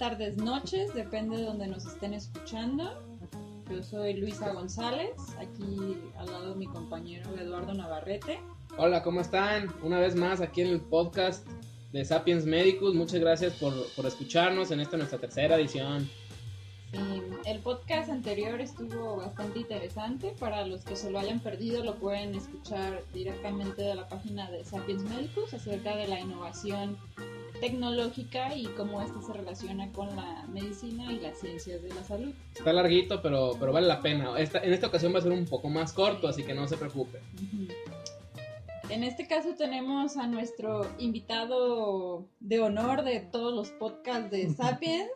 tardes, noches, depende de donde nos estén escuchando. Yo soy Luisa González, aquí al lado de mi compañero Eduardo Navarrete. Hola, ¿cómo están? Una vez más aquí en el podcast de Sapiens Medicus. Muchas gracias por, por escucharnos en esta nuestra tercera edición. Sí, el podcast anterior estuvo bastante interesante. Para los que se lo hayan perdido, lo pueden escuchar directamente de la página de Sapiens Medicus acerca de la innovación tecnológica y cómo esto se relaciona con la medicina y las ciencias de la salud. Está larguito, pero, pero vale la pena. Esta, en esta ocasión va a ser un poco más corto, así que no se preocupe. En este caso tenemos a nuestro invitado de honor de todos los podcasts de Sapiens.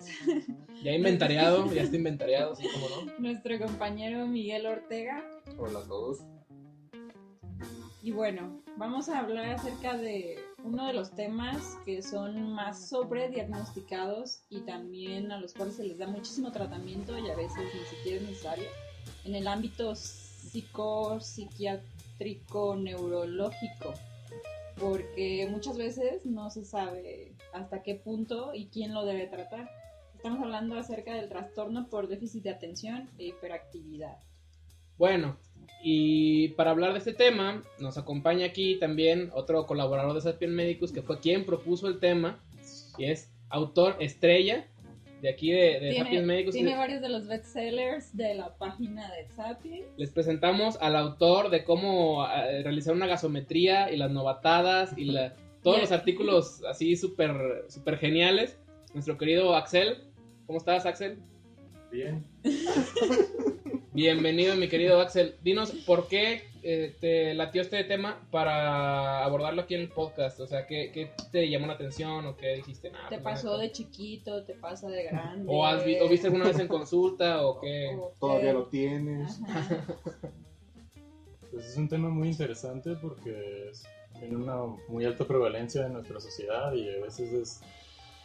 Ya inventariado, ya está inventariado, así como no. Nuestro compañero Miguel Ortega. Hola a todos. Y bueno, vamos a hablar acerca de uno de los temas que son más sobrediagnosticados y también a los cuales se les da muchísimo tratamiento y a veces ni siquiera es necesario. En el ámbito psico, psiquiátrico, neurológico. Porque muchas veces no se sabe hasta qué punto y quién lo debe tratar. Estamos hablando acerca del trastorno por déficit de atención e hiperactividad. Bueno, y para hablar de este tema, nos acompaña aquí también otro colaborador de Sapien Medicus, que fue quien propuso el tema, y es autor estrella de aquí de, de Sapiens Medicus. Tiene varios de los bestsellers de la página de Sapiens. Les presentamos al autor de cómo eh, realizar una gasometría y las novatadas y la, todos los artículos así súper super geniales. Nuestro querido Axel. ¿Cómo estás, Axel? Bien. Bienvenido, mi querido Axel. Dinos por qué eh, te latió este tema para abordarlo aquí en el podcast. O sea, ¿qué, qué te llamó la atención o qué dijiste? Nah, ¿Te pues, pasó de chiquito? ¿Te pasa de grande? ¿O, has vi- o viste alguna vez en consulta o qué? ¿O qué? Todavía lo tienes. Pues es un tema muy interesante porque es- tiene una muy alta prevalencia en nuestra sociedad y a veces es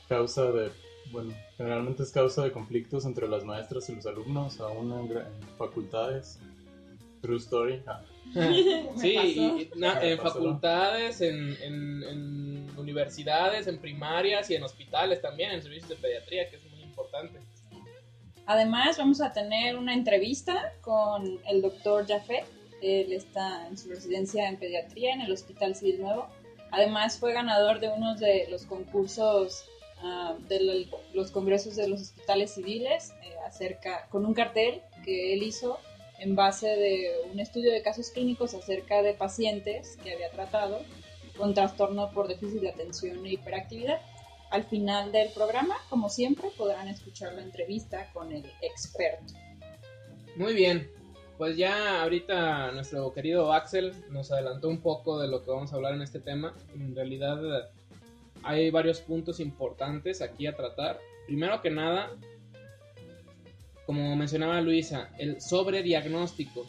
causa de, bueno, generalmente es causa de conflictos entre las maestras y los alumnos, aún en, facultades. True story. Ah, Sí, pasó. y- y na- Me en pasó. facultades, en, en- en universidades, en primarias y en hospitales también, en servicios de pediatría, que es muy importante. Además, vamos a tener una entrevista con el doctor Jafet. Él está en su residencia en pediatría en el Hospital Civil Nuevo. Además, fue ganador de uno de los concursos ah, de lo- los congresos de los hospitales civiles eh, acerca con un cartel que él hizo en base de un estudio de casos clínicos acerca de pacientes que había tratado con trastorno por déficit de atención e hiperactividad. Al final del programa, como siempre, podrán escuchar la entrevista con el experto. Muy bien, pues ya ahorita nuestro querido Axel nos adelantó un poco de lo que vamos a hablar en este tema. En realidad hay varios puntos importantes aquí a tratar. Primero que nada, como mencionaba Luisa, el sobrediagnóstico.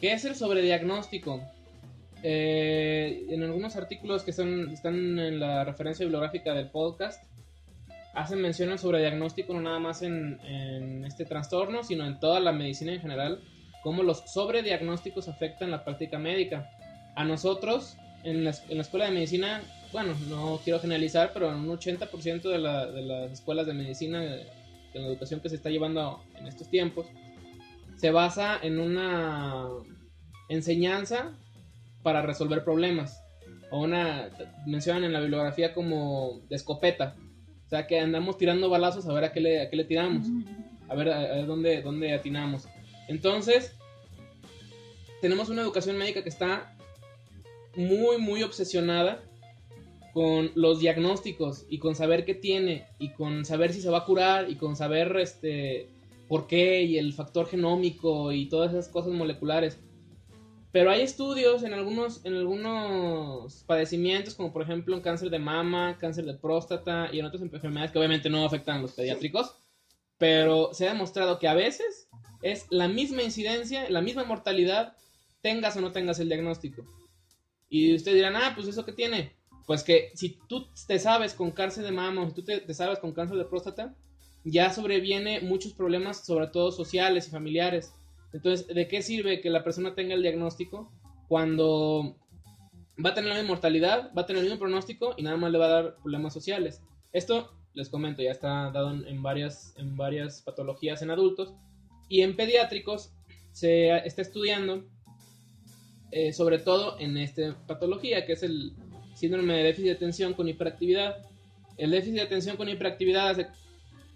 ¿Qué es el sobrediagnóstico? Eh, en algunos artículos que están, están en la referencia bibliográfica del podcast, hacen mención al sobrediagnóstico no nada más en, este trastorno, sino en toda la medicina en general, cómo los sobrediagnósticos afectan la práctica médica. A nosotros, en la, en la escuela de medicina, bueno, no quiero generalizar, pero un 80% de, la- de las escuelas de medicina, de, la educación que se está llevando en estos tiempos, se basa en una enseñanza para resolver problemas. O una, mencionan en la bibliografía como de escopeta. O sea, que andamos tirando balazos a ver a qué le, tiramos a ver, dónde atinamos. Entonces, tenemos una educación médica que está muy, muy obsesionada con los diagnósticos y con saber qué tiene y con saber si se va a curar y con saber este por qué y el factor genómico y todas esas cosas moleculares. Pero hay estudios en algunos, en algunos padecimientos, como por ejemplo en cáncer de mama, cáncer de próstata y en otras enfermedades que obviamente no afectan a los pediátricos, pero se ha demostrado que a veces es la misma incidencia, la misma mortalidad, tengas o no tengas el diagnóstico. Y ustedes dirán, ah, pues eso que tiene. Pues que si tú te sabes con cáncer de mama o si tú te, te sabes con cáncer de próstata, ya sobreviene muchos problemas, sobre todo sociales y familiares. Entonces, ¿de qué sirve que la persona tenga el diagnóstico cuando va a tener la misma mortalidad, va a tener el mismo pronóstico y nada más le va a dar problemas sociales? Esto les comento, ya está dado en, varias, en varias patologías en adultos. Y en pediátricos se está estudiando eh, sobre todo en esta patología, que es el síndrome de déficit de atención con hiperactividad. El déficit de atención con hiperactividad hace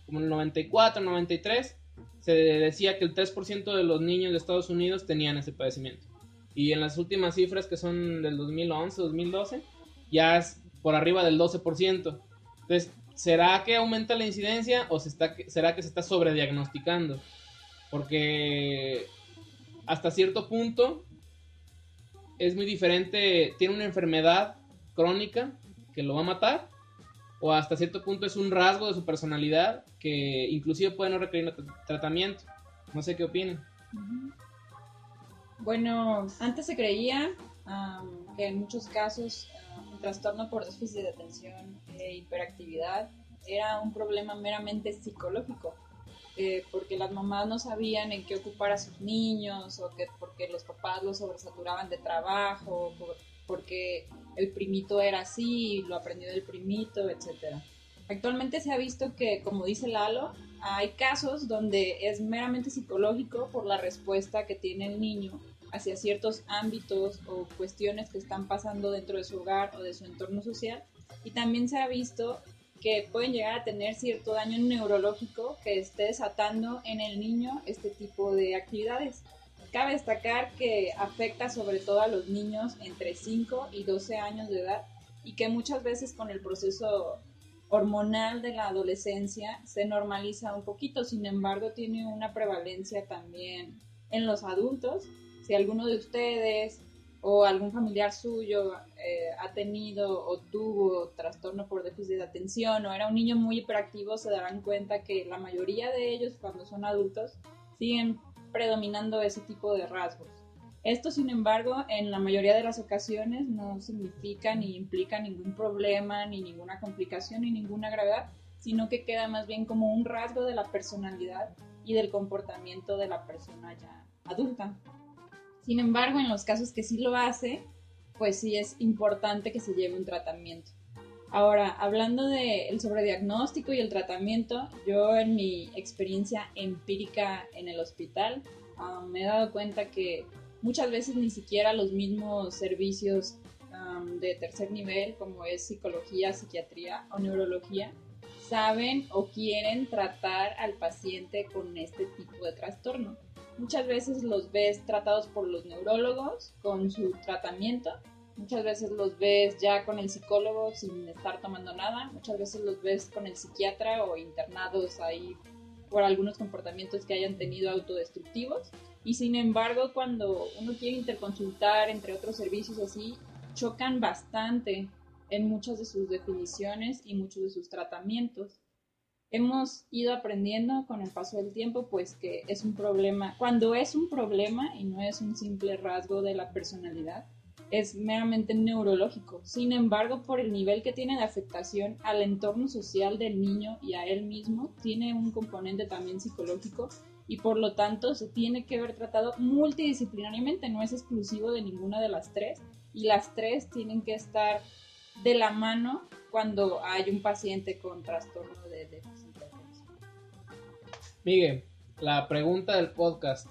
como el 94, 93, se decía que el 3% de los niños de Estados Unidos tenían ese padecimiento. Y en las últimas cifras, que son del 2011, 2012, ya es por arriba del 12%. Entonces, ¿será que aumenta la incidencia o se está, será que se está sobrediagnosticando? Porque hasta cierto punto es muy diferente, tiene una enfermedad crónica que lo va a matar, o hasta cierto punto es un rasgo de su personalidad que inclusive puede no requerir tratamiento. No sé qué opinan. Bueno, antes se creía que en muchos casos un trastorno por déficit de atención e hiperactividad era un problema meramente psicológico eh, porque las mamás no sabían en qué ocupar a sus niños o que porque los papás los sobresaturaban de trabajo, porque el primito era así, lo aprendió del primito, etc. Actualmente se ha visto que, como dice Lalo, hay casos donde es meramente psicológico por la respuesta que tiene el niño hacia ciertos ámbitos o cuestiones que están pasando dentro de su hogar o de su entorno social. Y también se ha visto que pueden llegar a tener cierto daño neurológico que esté desatando en el niño este tipo de actividades. Cabe destacar que afecta sobre todo a los niños entre 5 y 12 años de edad y que muchas veces con el proceso hormonal de la adolescencia se normaliza un poquito, sin embargo tiene una prevalencia también en los adultos. Si alguno de ustedes o algún familiar suyo eh, ha tenido o tuvo trastorno por déficit de atención o era un niño muy hiperactivo, se darán cuenta que la mayoría de ellos cuando son adultos siguen predominando ese tipo de rasgos. Esto, sin embargo, en la mayoría de las ocasiones no significa ni implica ningún problema, ni ninguna complicación, ni ninguna gravedad, sino que queda más bien como un rasgo de la personalidad y del comportamiento de la persona ya adulta. Sin embargo, en los casos que sí lo hace, pues sí es importante que se lleve un tratamiento. Ahora, hablando del sobrediagnóstico y el tratamiento, yo en mi experiencia empírica en el hospital me he dado cuenta que muchas veces ni siquiera los mismos servicios de tercer nivel, como es psicología, psiquiatría o neurología, saben o quieren tratar al paciente con este tipo de trastorno. Muchas veces los ves tratados por los neurólogos con su tratamiento, muchas veces los ves ya con el psicólogo sin estar tomando nada, muchas veces los ves con el psiquiatra o internados ahí por algunos comportamientos que hayan tenido autodestructivos. Y sin embargo, cuando uno quiere interconsultar entre otros servicios así, chocan bastante en muchas de sus definiciones y muchos de sus tratamientos hemos ido aprendiendo con el paso del tiempo, pues que es un problema, cuando es un problema y no es un simple rasgo de la personalidad, es meramente neurológico. Sin embargo, por el nivel que tiene de afectación al entorno social del niño y a él mismo, tiene un componente también psicológico y por lo tanto se tiene que ver tratado multidisciplinariamente, no es exclusivo de ninguna de las tres y las tres tienen que estar de la mano cuando hay un paciente con trastorno de déficit de atención. Miguel, la pregunta del podcast,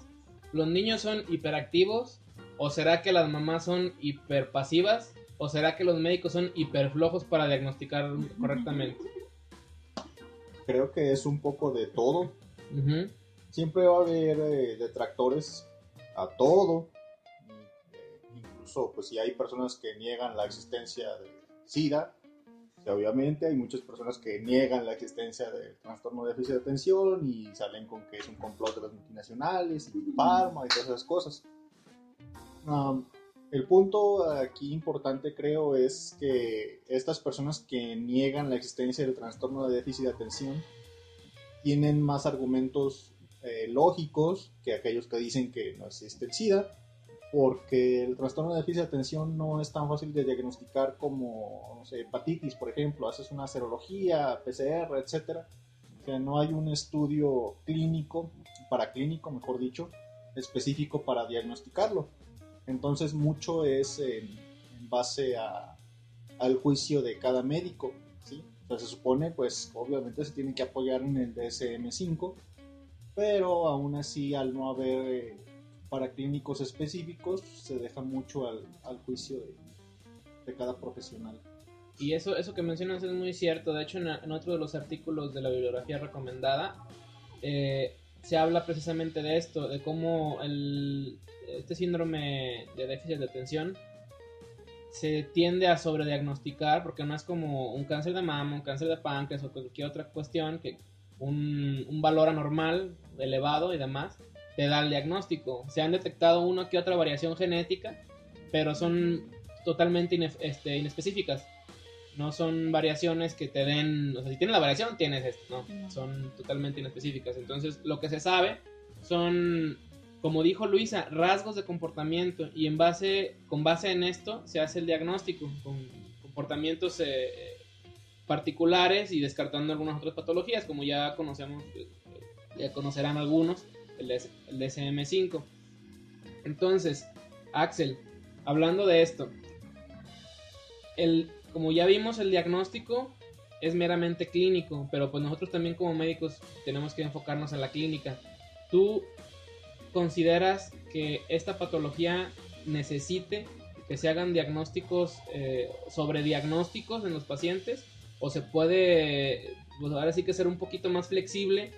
¿los niños son hiperactivos? ¿O será que las mamás son hiperpasivas? ¿O será que los médicos son hiperflojos para diagnosticar correctamente? Creo que es un poco de todo. Siempre va a haber eh, detractores a todo. Incluso, pues si hay personas que niegan la existencia de SIDA, obviamente hay muchas personas que niegan la existencia del trastorno de déficit de atención y salen con que es un complot de las multinacionales y Parma y todas esas cosas. El punto aquí importante creo es que estas personas que niegan la existencia del trastorno de déficit de atención tienen más argumentos eh, lógicos que aquellos que dicen que no existe el SIDA porque el trastorno de déficit de atención no es tan fácil de diagnosticar como no sé, hepatitis, por ejemplo, haces una serología, PCR, etcétera. O sea, no hay un estudio clínico, paraclínico, mejor dicho, específico para diagnosticarlo. Entonces, mucho es en, base a, al juicio de cada médico. ¿sí? Se supone, pues obviamente se tiene que apoyar en el DSM-5, pero aún así al no haber eh, para específicos se deja mucho al, juicio de, de, cada profesional. Y eso, eso que mencionas es muy cierto, de hecho en, en otro de los artículos de la bibliografía recomendada eh, se habla precisamente de esto, de cómo este síndrome de déficit de atención se tiende a sobrediagnosticar porque no es como un cáncer de mama, un cáncer de páncreas o cualquier otra cuestión que un, un valor anormal elevado y demás te da el diagnóstico. Se han detectado una que otra variación genética, pero son totalmente este, inespecíficas. No son variaciones que te den, o sea, si tienes la variación, tienes esto, ¿no? Son totalmente inespecíficas. Entonces, lo que se sabe son, como dijo Luisa, rasgos de comportamiento y en base, con base en esto se hace el diagnóstico con comportamientos eh, particulares y descartando algunas otras patologías, como ya conocemos, eh, ya conocerán algunos el, el DSM5. Entonces, Axel, hablando de esto, el, como ya vimos, el diagnóstico es meramente clínico, pero pues nosotros también como médicos tenemos que enfocarnos en la clínica. ¿Tú consideras que esta patología necesite que se hagan diagnósticos, eh, sobre diagnósticos en los pacientes? ¿O se puede, pues ahora sí que ser un poquito más flexible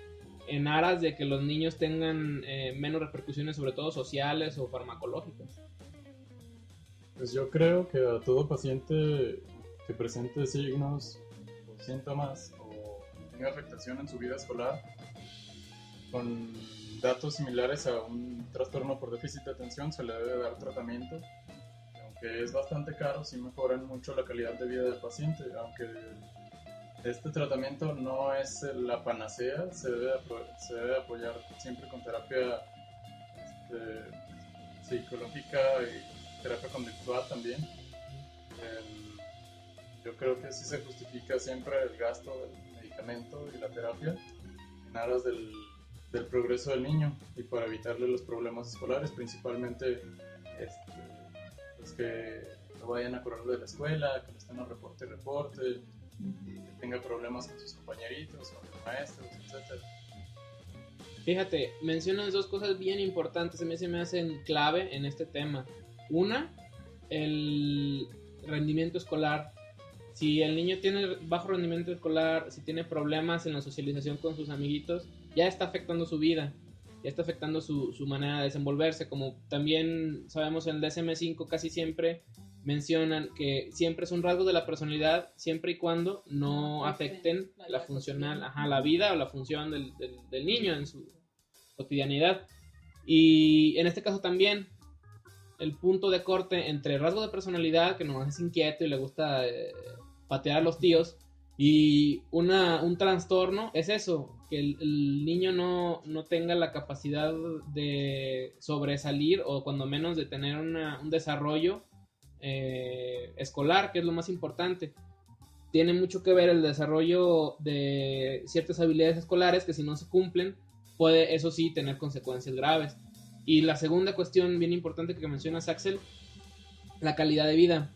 en aras de que los niños tengan eh, menos repercusiones, sobre todo sociales o farmacológicas? Pues yo creo que a todo paciente que presente signos o síntomas o tenga afectación en su vida escolar con datos similares a un trastorno por déficit de atención se le debe dar tratamiento. Aunque es bastante caro, sí mejoran mucho la calidad de vida del paciente, aunque este tratamiento no es la panacea, se debe, se debe apoyar siempre con terapia este, psicológica y terapia conductual también. Yo creo que sí se justifica siempre el gasto del medicamento y la terapia en aras del, del progreso del niño y para evitarle los problemas escolares, principalmente este, los que no vayan a correr de la escuela, que no estén a reporte y reporte, que tenga problemas con sus compañeritos, con los maestros, etc. Fíjate, mencionas dos cosas bien importantes, a mí se me hacen clave en este tema. Una, el rendimiento escolar. Si el niño tiene bajo rendimiento escolar, si tiene problemas en la socialización con sus amiguitos, ya está afectando su vida, ya está afectando su, su manera de desenvolverse. Como también sabemos en el DSM5 casi siempre mencionan que siempre es un rasgo de la personalidad siempre y cuando no afecten la, la funcional, ajá, la vida o la función del, del, del, niño en su cotidianidad. Y en este caso también el punto de corte entre rasgo de personalidad, que nomás es inquieto y le gusta eh, patear a los tíos, y una, un trastorno es eso, que el, el niño no, no, tenga la capacidad de sobresalir o cuando menos de tener una, un desarrollo eh, escolar, que es lo más importante. Tiene mucho que ver el desarrollo de ciertas habilidades escolares que si no se cumplen, puede eso sí tener consecuencias graves. Y la segunda cuestión bien importante que mencionas, Axel, la calidad de vida.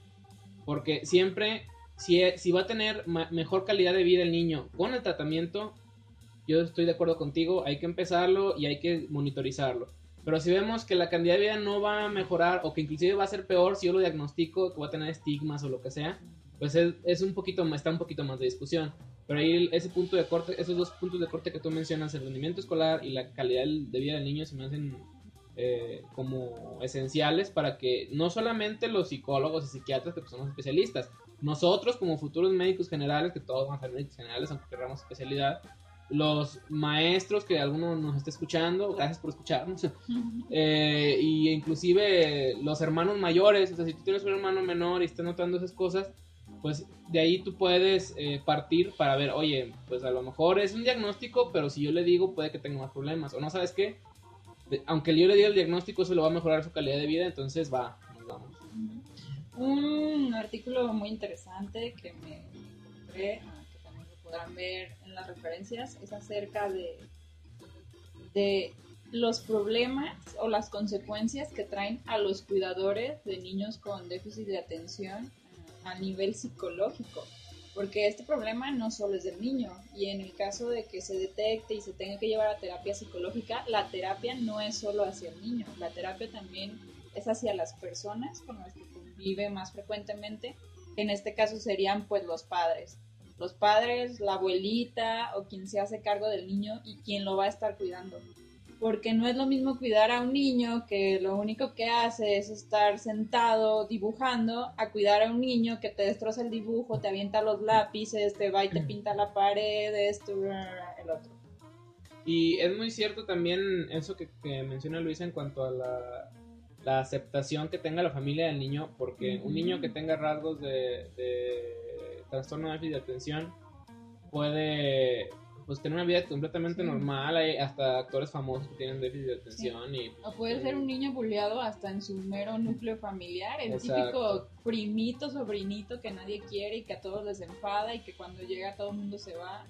Porque siempre, si, si va a tener mejor calidad de vida el niño con el tratamiento, yo estoy de acuerdo contigo, hay que empezarlo y hay que monitorizarlo. Pero si vemos que la calidad de vida no va a mejorar o que inclusive va a ser peor si yo lo diagnostico, que va a tener estigmas o lo que sea, pues es, es un poquito, está un poquito más de discusión. Pero ahí ese punto de corte, esos dos puntos de corte que tú mencionas, el rendimiento escolar y la calidad de vida del niño se me hacen eh, como esenciales para que no solamente los psicólogos y psiquiatras que pues, son los especialistas, nosotros como futuros médicos generales, que todos van a ser médicos generales aunque queramos especialidad, los maestros que alguno nos esté escuchando, gracias por escucharnos, eh, y inclusive los hermanos mayores, o sea, si tú tienes un hermano menor y estás notando esas cosas, pues de ahí tú puedes eh, partir para ver, oye, pues a lo mejor es un diagnóstico, pero si yo le digo puede que tenga más problemas, o no sabes qué, aunque yo le diga el diagnóstico, eso le va a mejorar su calidad de vida, entonces va, nos vamos. Un artículo muy interesante que me encontré, que también lo podrán ver en las referencias, es acerca de, de los problemas o las consecuencias que traen a los cuidadores de niños con déficit de atención a nivel psicológico. porque este problema no solo es del niño y en el caso de que se detecte y se tenga que llevar a terapia psicológica, la terapia no es solo hacia el niño, la terapia también es hacia las personas con las que convive más frecuentemente, en este caso serían pues los padres. Los padres, la abuelita o quien se hace cargo del niño y quien lo va a estar cuidando porque no es lo mismo cuidar a un niño que lo único que hace es estar sentado dibujando a cuidar a un niño que te destroza el dibujo, te avienta los lápices, te va y te pinta la pared, esto, el otro. Y es muy cierto también eso que, menciona Luisa en cuanto a la, aceptación que tenga la familia del niño, porque un niño que tenga rasgos de, de trastorno de déficit de atención puede pues tener una vida completamente normal, hay hasta actores famosos que tienen déficit de atención y... o puede ser un niño bulleado hasta en su mero núcleo familiar, el típico primito, sobrinito que nadie quiere y que a todos les enfada y que cuando llega todo el mundo se va.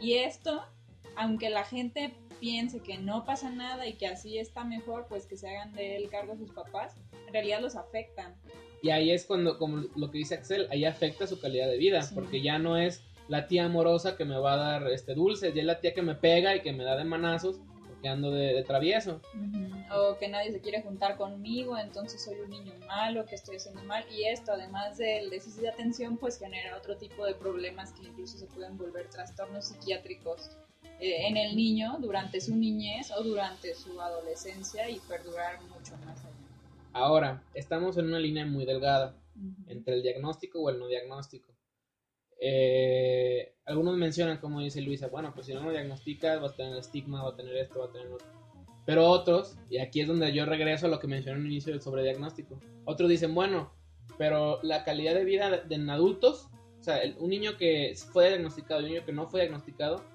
Y esto, aunque la gente piense que no pasa nada y que así está mejor, pues que se hagan de él cargo sus papás, en realidad los afectan. Y ahí es cuando, como lo que dice Axel, ahí afecta su calidad de vida, porque ya no es la tía amorosa que me va a dar este dulce, y es la tía que me pega y que me da de manazos porque ando de, travieso. O que nadie se quiere juntar conmigo, entonces soy un niño malo, que estoy haciendo mal. Y esto, además del déficit de atención, pues genera otro tipo de problemas que incluso se pueden volver trastornos psiquiátricos eh, en el niño durante su niñez o durante su adolescencia y perdurar mucho más allá. Ahora, estamos en una línea muy delgada entre el diagnóstico o el no diagnóstico. Eh, algunos mencionan, como dice Luisa, bueno, pues si no lo diagnosticas, vas a tener estigma, va a tener esto, va a tener otro. Pero otros, y aquí es donde yo regreso a lo que mencioné al inicio del sobrediagnóstico, otros dicen, bueno, pero la calidad de vida de, en adultos, o sea, un niño que fue diagnosticado y un niño que no fue diagnosticado,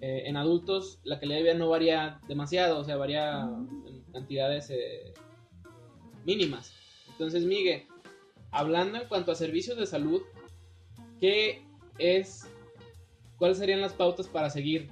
eh, en adultos la calidad de vida no varía demasiado, o sea, varía en cantidades eh, mínimas. Entonces, Miguel, hablando en cuanto a servicios de salud, ¿qué es cuáles serían las pautas para seguir.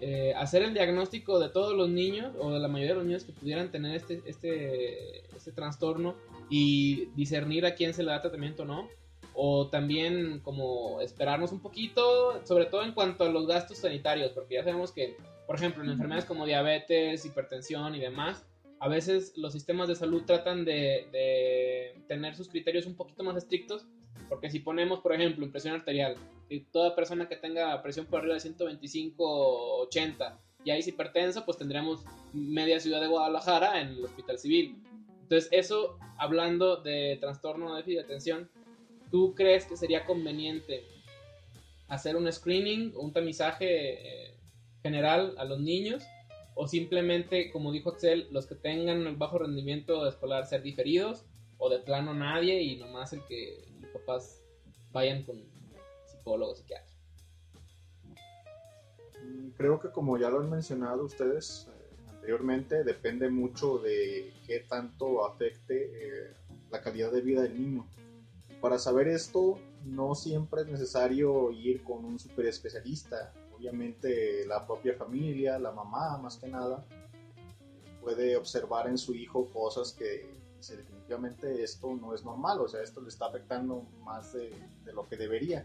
Eh, hacer el diagnóstico de todos los niños o de la mayoría de los niños que pudieran tener este, este, este trastorno y discernir a quién se le da tratamiento o no. O también como esperarnos un poquito, sobre todo en cuanto a los gastos sanitarios, porque ya sabemos que, por ejemplo, en enfermedades como diabetes, hipertensión y demás, a veces los sistemas de salud tratan de, de tener sus criterios un poquito más estrictos porque si ponemos, por ejemplo, presión arterial, toda persona que tenga presión por arriba de 125, 80 ya es hipertenso, pues tendremos media ciudad de Guadalajara en el hospital civil. Entonces, eso, hablando de trastorno de déficit de atención, ¿tú crees que sería conveniente hacer un screening o un tamizaje eh, general a los niños? ¿O simplemente, como dijo Axel, los que tengan el bajo rendimiento escolar ser diferidos? ¿O de plano nadie y nomás el que papás vayan con psicólogos, psiquiatras. Mm, creo que como ya lo han mencionado ustedes eh, anteriormente, depende mucho de qué tanto afecte eh, la calidad de vida del niño. Para saber esto, no siempre es necesario ir con un super especialista. Obviamente la propia familia, la mamá más que nada, puede observar en su hijo cosas que definitivamente esto no es normal, o sea, esto le está afectando más de, lo que debería.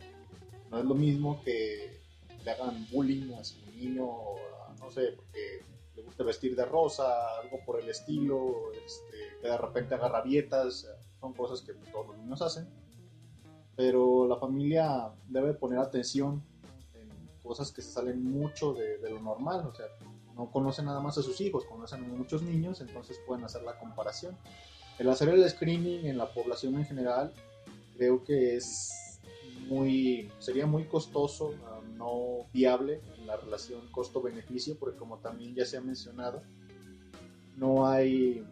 No es lo mismo que le hagan bullying a su niño, no sé, porque le gusta vestir de rosa, algo por el estilo, este, que de repente agarra vietas, son cosas que todos los niños hacen. Pero la familia debe poner atención en cosas que se salen mucho de, de lo normal, o sea, no conocen nada más a sus hijos, conocen a muchos niños, entonces pueden hacer la comparación. El hacer el screening en la población en general creo que es muy, sería muy costoso, ah, no viable en la relación costo-beneficio, porque como también ya se ha mencionado, no hay,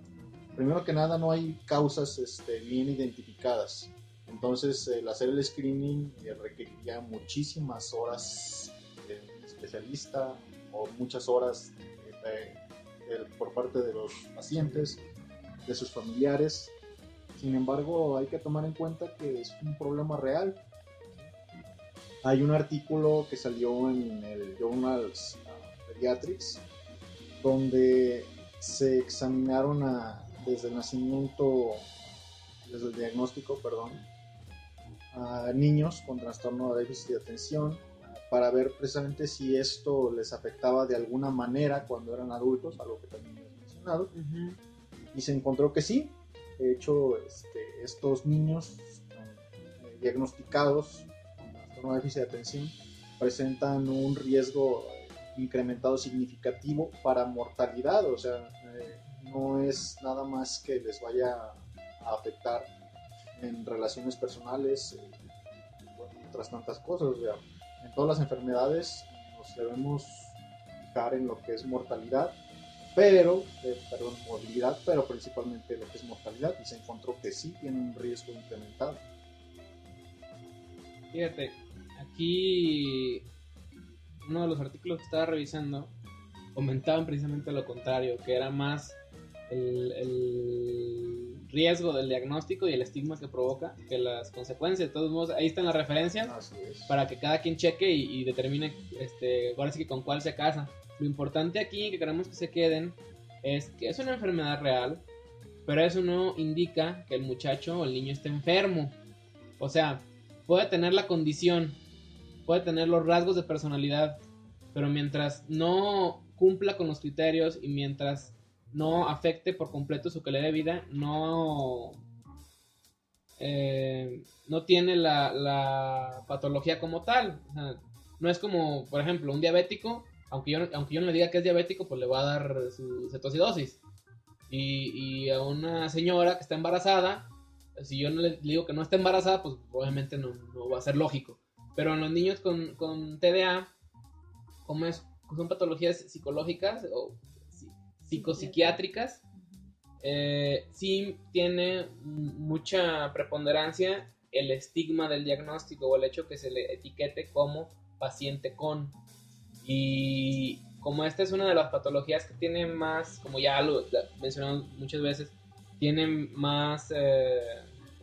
primero que nada, no hay causas este, bien identificadas. Entonces, el hacer el screening eh, requeriría muchísimas horas de especialista o muchas horas por parte de los pacientes de sus familiares. Sin embargo, hay que tomar en cuenta que es un problema real. Hay un artículo que salió en el Journal Pediatrics donde se examinaron a, desde el nacimiento, desde el diagnóstico, perdón, a niños con trastorno de déficit de atención para ver precisamente si esto les afectaba de alguna manera cuando eran adultos, algo que también he mencionado, y se encontró que sí. De hecho, este, estos niños eh, diagnosticados con trastorno de déficit de atención presentan un riesgo incrementado significativo para mortalidad, o sea, eh, no es nada más que les vaya a afectar en relaciones personales, eh, otras tantas cosas, en todas las enfermedades nos debemos fijar en lo que es mortalidad, pero, eh, perdón, movilidad, pero principalmente lo que es mortalidad, y se encontró que sí tiene un riesgo incrementado. Fíjate, aquí uno de los artículos que estaba revisando comentaban precisamente lo contrario, que era más el, riesgo del diagnóstico y el estigma que provoca que las consecuencias. De todos modos, ahí están las referencias para que cada quien cheque y, determine este, ahora sí que con cuál se casa. Lo importante aquí que queremos que se queden es que es una enfermedad real, pero eso no indica que el muchacho o el niño esté enfermo. O sea, puede tener la condición, puede tener los rasgos de personalidad, pero mientras no cumpla con los criterios y mientras no afecte por completo su calidad de vida, no, eh, no tiene la, patología como tal. no es como, por ejemplo, un diabético, aunque yo, aunque yo no le diga que es diabético, pues le va a dar su cetocidosis. Y, y a una señora que está embarazada, si yo no le digo que no está embarazada, pues obviamente no, va a ser lógico. Pero en los niños con, con TDA, como es, son patologías psicológicas psicopsiquiátricas, eh, sí tiene mucha preponderancia el estigma del diagnóstico o el hecho que se le etiquete como paciente con. Y como esta es una de las patologías que tiene más, como ya lo mencionamos muchas veces, tiene más eh,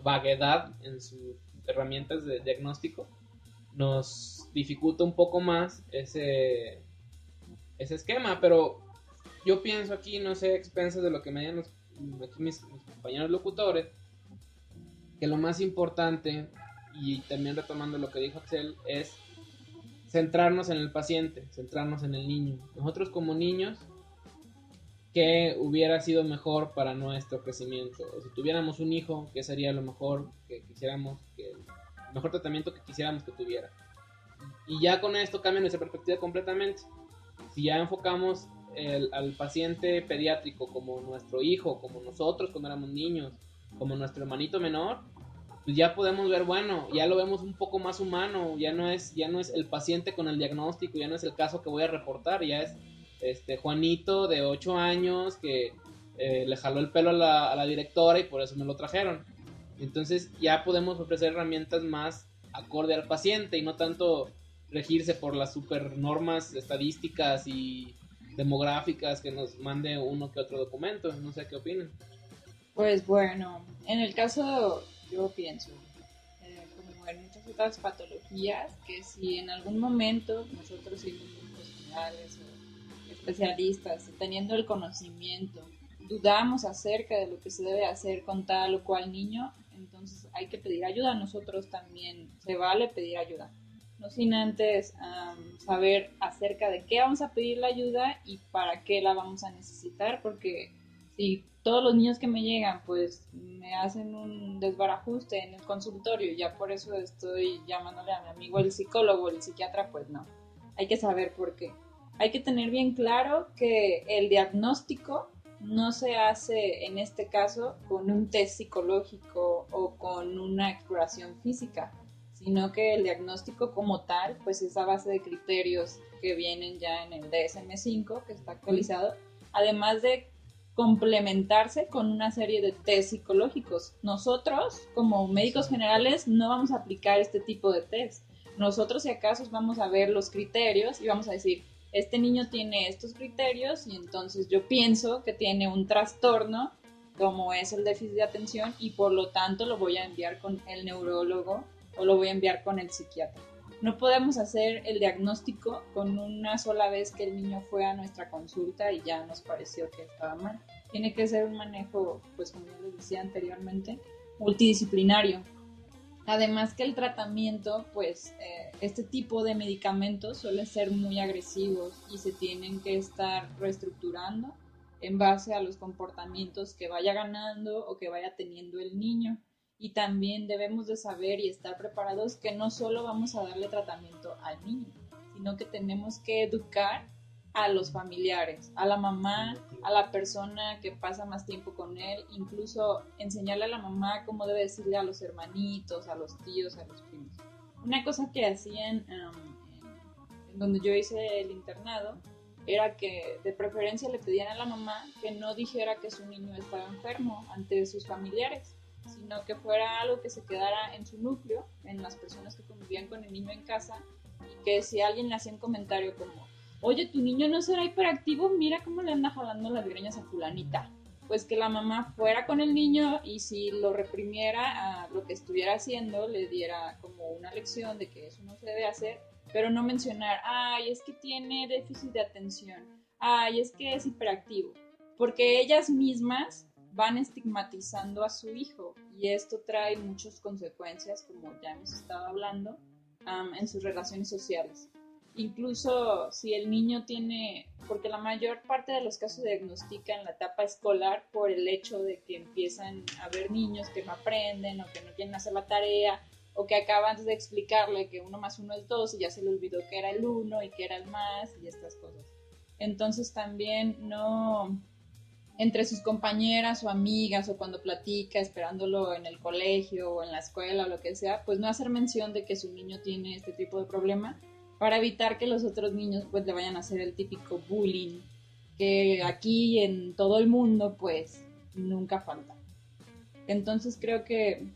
vaguedad en sus herramientas de diagnóstico, nos dificulta un poco más ese, ese esquema, pero yo pienso aquí, no sé, expensas de lo que me digan aquí mis, compañeros locutores, que lo más importante, y también retomando lo que dijo Axel, es centrarnos en el paciente, centrarnos en el niño. Nosotros como niños, ¿qué hubiera sido mejor para nuestro crecimiento? si tuviéramos un hijo, ¿qué sería lo mejor que quisiéramos, que, el mejor tratamiento que quisiéramos que tuviera? Y ya con esto cambia nuestra perspectiva completamente. Si ya enfocamos al paciente pediátrico como nuestro hijo, como nosotros cuando éramos niños, como nuestro hermanito menor, pues ya podemos ver, bueno, ya lo vemos un poco más humano, ya no es, ya no es el paciente con el diagnóstico, ya no es el caso que voy a reportar, ya es este Juanito de 8 años que eh, le jaló el pelo a la, directora y por eso me lo trajeron. Entonces ya podemos ofrecer herramientas más acorde al paciente y no tanto regirse por las super normas estadísticas y demográficas que nos mande uno que otro documento. No sé qué opinan. Pues bueno, en el caso, yo pienso, eh, como en muchas otras patologías, que si en algún momento nosotros siendo profesionales o especialistas, teniendo el conocimiento, dudamos acerca de lo que se debe hacer con tal o cual niño, entonces hay que pedir ayuda. Nosotros también se vale pedir ayuda no sin antes saber acerca de qué vamos a pedir la ayuda y para qué la vamos a necesitar, porque si todos los niños que me llegan pues me hacen un desbarajuste en el consultorio ya por eso estoy llamándole a mi amigo el psicólogo, el psiquiatra, pues no, hay que saber por qué. Hay que tener bien claro que el diagnóstico no se hace en este caso con un test psicológico o con una exploración física sino que el diagnóstico como tal, pues es a base de criterios que vienen ya en el DSM5, que está actualizado, además de complementarse con una serie de test psicológicos. Nosotros, como médicos generales, no vamos a aplicar este tipo de test. Nosotros, si acaso, vamos a ver los criterios y vamos a decir, este niño tiene estos criterios y entonces yo pienso que tiene un trastorno como es el déficit de atención y por lo tanto lo voy a enviar con el neurólogo o lo voy a enviar con el psiquiatra. No podemos hacer el diagnóstico con una sola vez que el niño fue a nuestra consulta y ya nos pareció que estaba mal. Tiene que ser un manejo, pues como ya les decía anteriormente, multidisciplinario. Además que el tratamiento, pues eh, este tipo de medicamentos suelen ser muy agresivos y se tienen que estar reestructurando en base a los comportamientos que vaya ganando o que vaya teniendo el niño. Y también debemos de saber y estar preparados que no solo vamos a darle tratamiento al niño, sino que tenemos que educar a los familiares, a la mamá, a la persona que pasa más tiempo con él, incluso enseñarle a la mamá cómo debe decirle a los hermanitos, a los tíos, a los primos. Una cosa que hacían en donde yo hice el internado era que de preferencia le pedían a la mamá que no dijera que su niño estaba enfermo ante sus familiares, sino que fuera algo que se quedara en su núcleo, en las personas que convivían con el niño en casa, y que si alguien le hacía un comentario como oye, tu niño no será hiperactivo, mira cómo le anda jalando las greñas a fulanita. Pues que la mamá fuera con el niño y si lo reprimiera a lo que estuviera haciendo, le diera como una lección de que eso no se debe hacer, pero no mencionar, ay, es que tiene déficit de atención, ay, es que es hiperactivo, porque ellas mismas van estigmatizando a su hijo y esto trae muchas consecuencias, como ya hemos estado hablando, en sus relaciones sociales incluso si el niño tiene, porque la mayor parte de los casos se diagnostican la etapa escolar por el hecho de que empiezan a haber niños que no aprenden o que no quieren hacer la tarea o que acaban de explicarle que uno más uno es dos y ya se le olvidó que era el uno y que era el más y estas cosas. Entonces también no entre sus compañeras o amigas o cuando platica esperándolo en el colegio o en la escuela o lo que sea, pues no hacer mención de que su niño tiene este tipo de problema para evitar que los otros niños pues le vayan a hacer el típico bullying que aquí en todo el mundo pues nunca falta. Entonces creo que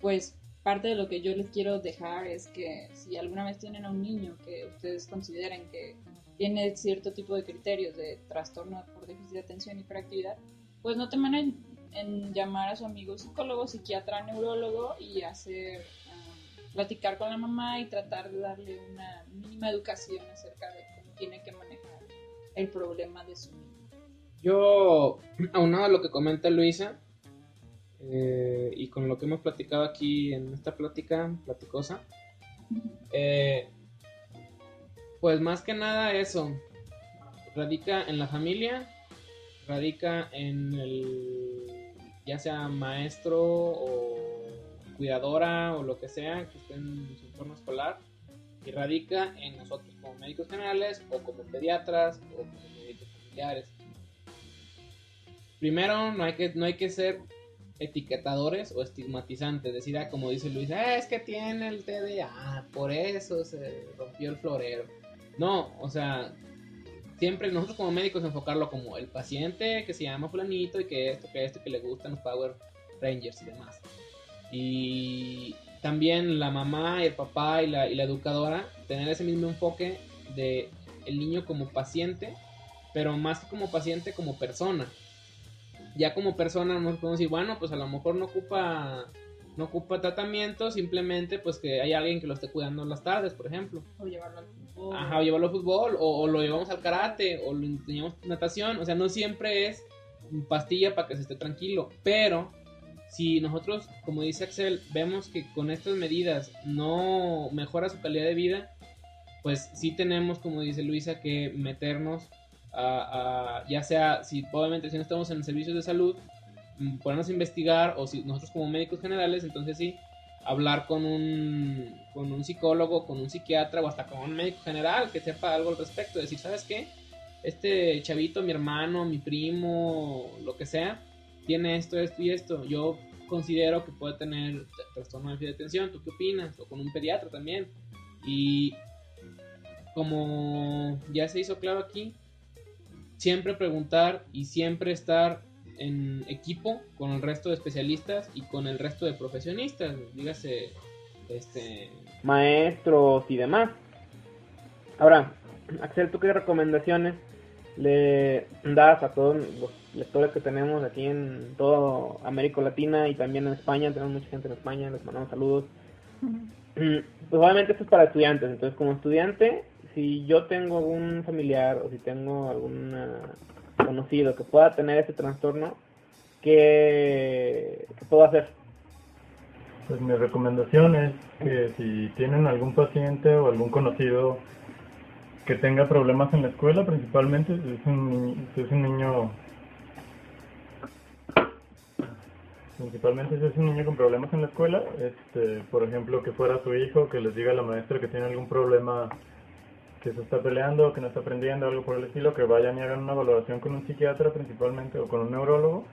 pues parte de lo que yo les quiero dejar es que si alguna vez tienen a un niño que ustedes consideren que tiene cierto tipo de criterios de trastorno por déficit de atención y hiperactividad, pues no teman en, en llamar a su amigo psicólogo, psiquiatra, neurólogo y hacer platicar con la mamá y tratar de darle una mínima educación acerca de cómo tiene que manejar el problema de su niño. Yo, aunado a lo que comenta Luisa, eh, y con lo que hemos platicado aquí en esta plática platicosa, eh, pues más que nada eso, radica en la familia, radica en el, ya sea maestro o cuidadora o lo que sea que esté en su entorno escolar y radica en nosotros como médicos generales o como pediatras o como médicos familiares. Primero, no hay que, no hay que ser etiquetadores o estigmatizantes, decir, ah, como dice Luis, ah, es que tiene el TDA, por eso se rompió el florero. No, o sea, siempre nosotros como médicos enfocarlo como el paciente que se llama fulanito y que esto, que esto, que le gustan los Power Rangers y demás. Y también la mamá y el papá y la, y la educadora tener ese mismo enfoque de el niño como paciente, pero más que como paciente, como persona. Ya como persona nos podemos decir, bueno, pues a lo mejor no ocupa no ocupa tratamiento, simplemente pues que hay alguien que lo esté cuidando en las tardes, por ejemplo. O llevarlo al Ajá, o llevarlo al fútbol, o, lo llevamos al karate, o lo enseñamos natación, o sea, no siempre es pastilla para que se esté tranquilo, pero si nosotros, como dice Axel, vemos que con estas medidas no mejora su calidad de vida, pues sí tenemos, como dice Luisa, que meternos a, ya sea, si obviamente si no estamos en servicios de salud, mm, ponernos a investigar, o si nosotros como médicos generales, entonces sí, hablar con un, con un psicólogo, con un psiquiatra o hasta con un médico general que sepa algo al respecto, decir, ¿sabes qué? Este chavito, mi hermano, mi primo, lo que sea, tiene esto, esto y esto. Yo considero que puede tener trastorno de atención. ¿Tú qué opinas? O con un pediatra también. Y como ya se hizo claro aquí, siempre preguntar y siempre estar en equipo con el resto de especialistas y con el resto de profesionistas, dígase este maestros y demás. Ahora, Axel, ¿tú qué recomendaciones le das a todos los lectores que tenemos aquí en toda América Latina y también en España, tenemos mucha gente en España, les mandamos saludos. Pues obviamente esto es para estudiantes, entonces como estudiante, si yo tengo algún familiar o si tengo algún conocido que pueda tener ese trastorno, ¿qué, puedo hacer? Pues mi recomendación es que si tienen algún paciente o algún conocido que tenga problemas en la escuela, principalmente si es un, si es un niño principalmente si es un niño con problemas en la escuela, este, por ejemplo, que fuera su hijo, que les diga a la maestra que tiene algún problema que se está peleando, que no está aprendiendo, algo por el estilo, que vayan y hagan una valoración con un psiquiatra principalmente o con un neurólogo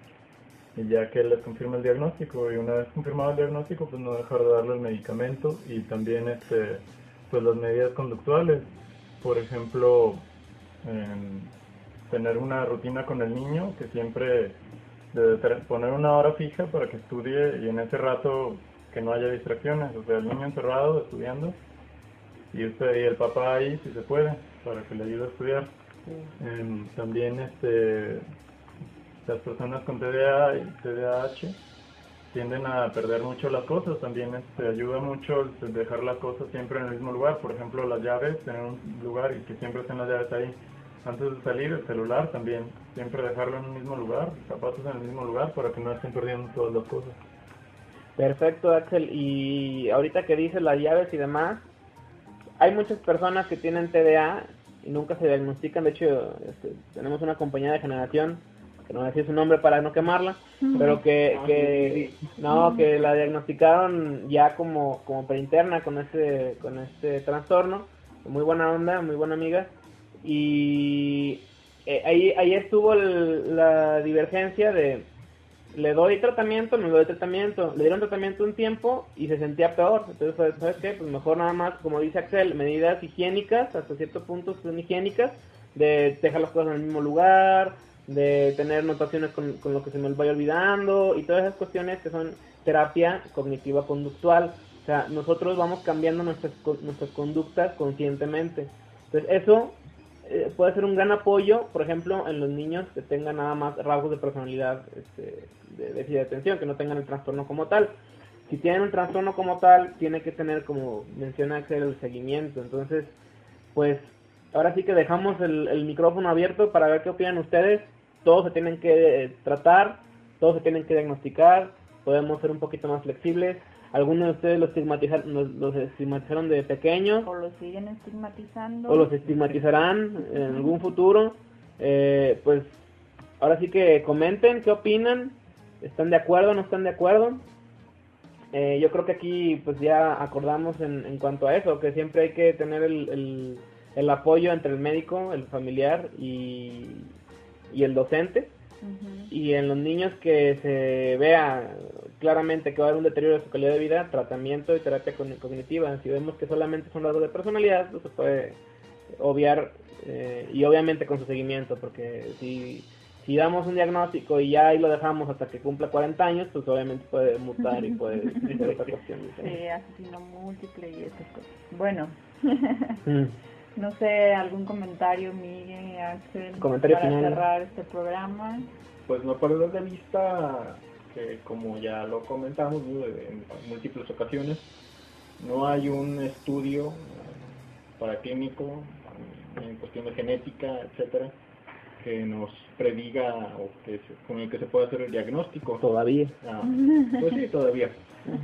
y ya que él les confirme el diagnóstico. Y una vez confirmado el diagnóstico pues no dejar de darle el medicamento y también este pues las medidas conductuales. Por ejemplo em, tener una rutina con el niño que siempre ter- poner una hora fija para que estudie y en ese rato que no haya distracciones o sea el niño encerrado estudiando y usted y el papá ahí si se puede para que le ayude a estudiar Em, también este las personas con TDA y TDAH tienden a perder mucho las cosas, también este, ayuda mucho dejar las cosas siempre en el mismo lugar, por ejemplo las llaves, tener un lugar y que siempre estén las llaves ahí. Antes de salir, el celular también, siempre dejarlo en el mismo lugar, zapatos en el mismo lugar para que no estén perdiendo todas las cosas. Perfecto, Axel. Y ahorita que dices las llaves y demás, hay muchas personas que tienen TDA y nunca se diagnostican. De hecho, este, tenemos una compañía de generación, que no voy a decir su nombre para no quemarla, pero que, que no, que la diagnosticaron ya como, como preinterna con este, con este trastorno. Muy buena onda, muy buena amiga. Y eh, ahí, ahí estuvo el- la divergencia de le doy tratamiento, no le doy tratamiento, le dieron tratamiento un tiempo y se sentía peor. Entonces, ¿sabes qué? Pues mejor nada más, como dice Axel, medidas higiénicas, hasta cierto punto son higiénicas, de dejar las cosas en el mismo lugar, de tener notaciones con, con lo que se me vaya olvidando y todas esas cuestiones que son terapia cognitiva conductual. O sea, nosotros vamos cambiando nuestras, nuestras conductas conscientemente. Entonces, eso eh, puede ser un gran apoyo, por ejemplo, en los niños que tengan nada más rasgos de personalidad este, de déficit de atención, que no tengan el trastorno como tal. Si tienen un trastorno como tal, tiene que tener, como menciona Axel, el seguimiento. Entonces, pues, ahora sí que dejamos el, micrófono abierto para ver qué opinan ustedes. Todos se tienen que tratar, todos se tienen que diagnosticar, podemos ser un poquito más flexibles. Algunos de ustedes los estigmatizaron, los, los estigmatizaron de pequeños O lo siguen estigmatizando. o los estigmatizarán en algún futuro. Eh, pues ahora sí que comenten qué opinan, están de acuerdo, no están de acuerdo. Eh, yo creo que aquí pues ya acordamos en, en cuanto a eso, que siempre hay que tener el, el, el apoyo entre el médico, el familiar y, y el docente. Y en los niños que se vea claramente que va a haber un deterioro de su calidad de vida, tratamiento y terapia cogn- cognitiva. Si vemos que solamente son rasgos de personalidad, pues se puede obviar eh, y obviamente con su seguimiento, porque si, si damos un diagnóstico y ya ahí lo dejamos hasta que cumpla 40 años, pues obviamente puede mutar y puede ser otra cuestión. Sí, asesino múltiple y esas cosas. Bueno, Mm. No sé, algún comentario, Miguel, Axel, Comentario para final. cerrar este programa. Pues no perder de vista que como ya lo comentamos ¿no? en múltiples ocasiones, no hay un estudio eh, paraclínico en cuestión de genética, etcétera, que nos prediga o que se- con el que se pueda hacer el diagnóstico. Todavía. Ah, pues sí, todavía.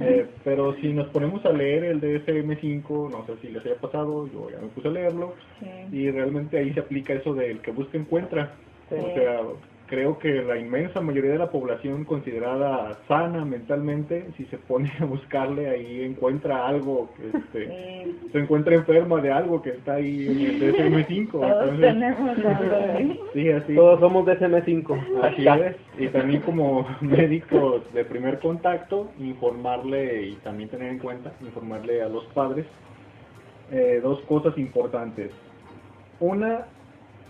Eh, pero si nos ponemos a leer el DSM-5, no sé si les haya pasado, yo ya me puse a leerlo, Sí. y realmente ahí se aplica eso del que busca encuentra. Sí. O sea, creo que la inmensa mayoría de la población considerada sana mentalmente, si se pone a buscarle ahí encuentra algo que este, Sí, se encuentra enferma de algo que está ahí en el DSM-5. todos entonces, tenemos sí, así. Todos somos DSM5. Así es, y también como médicos de primer contacto, informarle y también tener en cuenta, informarle a los padres eh, dos cosas importantes. Una,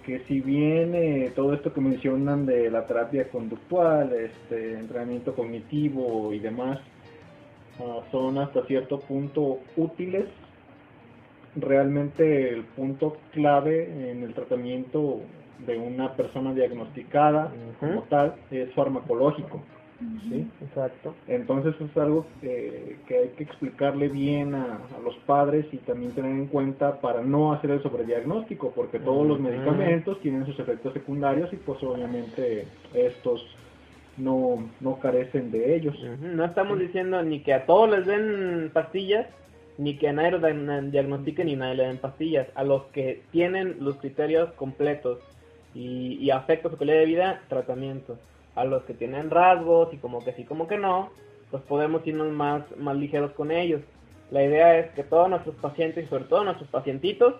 que si bien eh, todo esto que mencionan de la terapia conductual, este, entrenamiento cognitivo y demás, ah, son hasta cierto punto útiles, realmente el punto clave en el tratamiento de una persona diagnosticada como tal es farmacológico. ¿Sí? Exacto. Entonces es algo que, que hay que explicarle bien a, a los padres y también tener en cuenta para no hacer el sobrediagnóstico, porque todos los medicamentos tienen sus efectos secundarios y pues obviamente estos no, no carecen de ellos. No estamos diciendo ni que a todos les den pastillas, ni que a nadie dan- diagnostiquen ni nadie le den pastillas. A los que tienen los criterios completos y, y afecta su calidad de vida, tratamiento. A los que tienen rasgos y como que sí, como que no, pues podemos irnos más, más ligeros con ellos. La idea es que todos nuestros pacientes y sobre todo nuestros pacientitos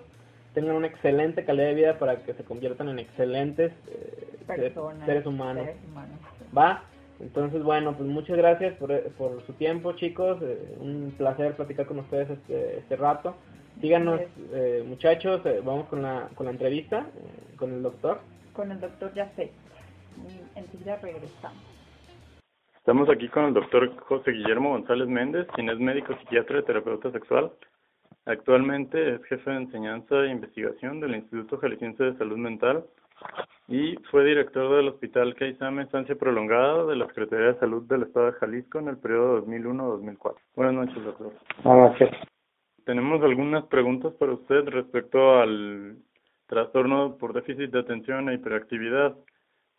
tengan una excelente calidad de vida para que se conviertan en excelentes eh, Personas, seres humanos. seres humanos. ¿Va? Entonces, bueno, pues muchas gracias por, por su tiempo, chicos. Eh, un placer platicar con ustedes este, este rato. Síganos, eh, muchachos. eh, vamos con la, con la entrevista eh, con el doctor. Con el doctor Jafet. Enseguida regresamos. Estamos aquí con el doctor José Guillermo González Méndez, quien es médico psiquiatra y terapeuta sexual. Actualmente es jefe de enseñanza e investigación del Instituto Jalisciense de Salud Mental y fue director del Hospital Caizame Estancia Prolongada de la Secretaría de Salud del Estado de Jalisco en el periodo 2001-2004. Buenas noches, doctor. Buenas noches. Tenemos algunas preguntas para usted respecto al trastorno por déficit de atención e hiperactividad.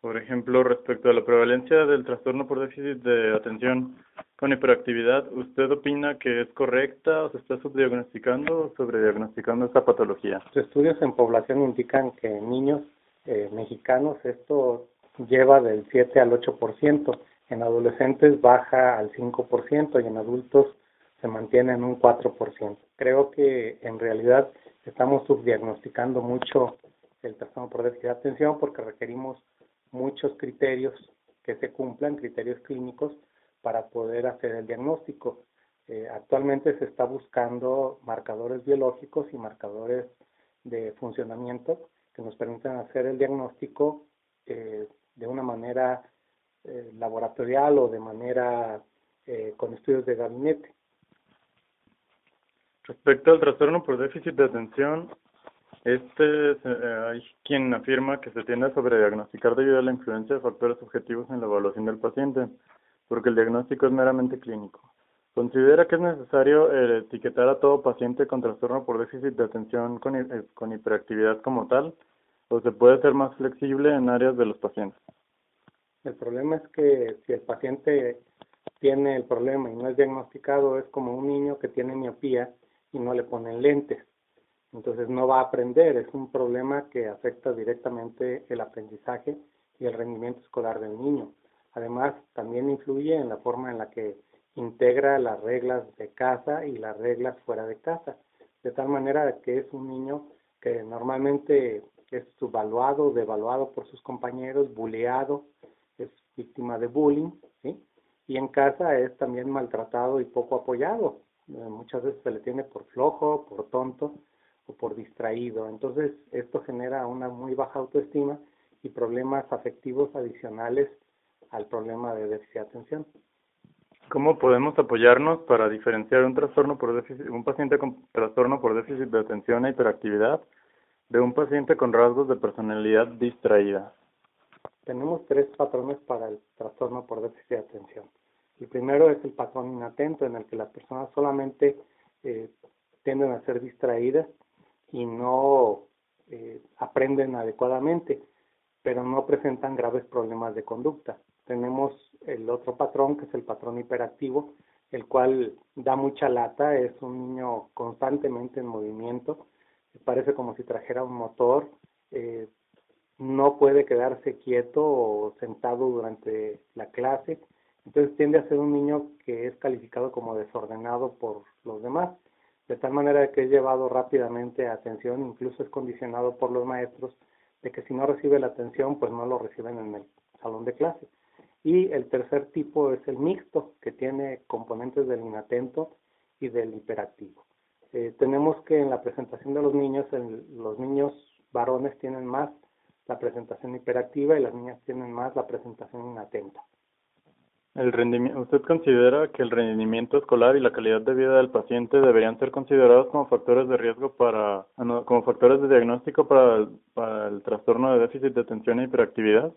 Por ejemplo, respecto a la prevalencia del trastorno por déficit de atención con hiperactividad, ¿usted opina que es correcta o se está subdiagnosticando o sobrediagnosticando esta patología? Los estudios en población indican que en niños eh, mexicanos esto lleva del 7 al 8%, en adolescentes baja al 5% y en adultos se mantiene en un 4%. Creo que en realidad estamos subdiagnosticando mucho el trastorno por déficit de atención porque requerimos muchos criterios que se cumplan, criterios clínicos, para poder hacer el diagnóstico. Eh, actualmente se está buscando marcadores biológicos y marcadores de funcionamiento que nos permitan hacer el diagnóstico eh, de una manera eh, laboratorial o de manera eh, con estudios de gabinete. Respecto al trastorno por déficit de atención, este eh, hay quien afirma que se tiende a sobrediagnosticar debido a la influencia de factores subjetivos en la evaluación del paciente, porque el diagnóstico es meramente clínico. ¿Considera que es necesario eh, etiquetar a todo paciente con trastorno por déficit de atención con, eh, con hiperactividad como tal? ¿O se puede ser más flexible en áreas de los pacientes? El problema es que si el paciente tiene el problema y no es diagnosticado, es como un niño que tiene miopía y no le ponen lentes. Entonces no va a aprender, es un problema que afecta directamente el aprendizaje y el rendimiento escolar del niño. Además, también influye en la forma en la que integra las reglas de casa y las reglas fuera de casa, de tal manera que es un niño que normalmente es subvaluado, devaluado por sus compañeros, buleado, es víctima de bullying, ¿sí? Y en casa es también maltratado y poco apoyado. Eh, muchas veces se le tiene por flojo, por tonto o por distraído. Entonces, esto genera una muy baja autoestima y problemas afectivos adicionales al problema de déficit de atención. ¿Cómo podemos apoyarnos para diferenciar un trastorno por déficit, un paciente con trastorno por déficit de atención e hiperactividad de un paciente con rasgos de personalidad distraída? Tenemos tres patrones para el trastorno por déficit de atención. El primero es el patrón inatento, en el que las personas solamente eh, tienden a ser distraídas y no eh, aprenden adecuadamente, pero no presentan graves problemas de conducta. Tenemos el otro patrón, que es el patrón hiperactivo, el cual da mucha lata, es un niño constantemente en movimiento, parece como si trajera un motor, eh, no puede quedarse quieto o sentado durante la clase, entonces tiende a ser un niño que es calificado como desordenado por los demás, de tal manera que es llevado rápidamente a atención, incluso es condicionado por los maestros de que si no recibe la atención, pues no lo reciben en el salón de clase. Y el tercer tipo es el mixto, que tiene componentes del inatento y del hiperactivo. Eh, tenemos que en la presentación de los niños, los niños varones tienen más la presentación hiperactiva y las niñas tienen más la presentación inatenta. El rendimiento, ¿Usted considera que el rendimiento escolar y la calidad de vida del paciente deberían ser considerados como factores de riesgo para, ah, como factores de diagnóstico para el trastorno de déficit de atención e hiperactividad?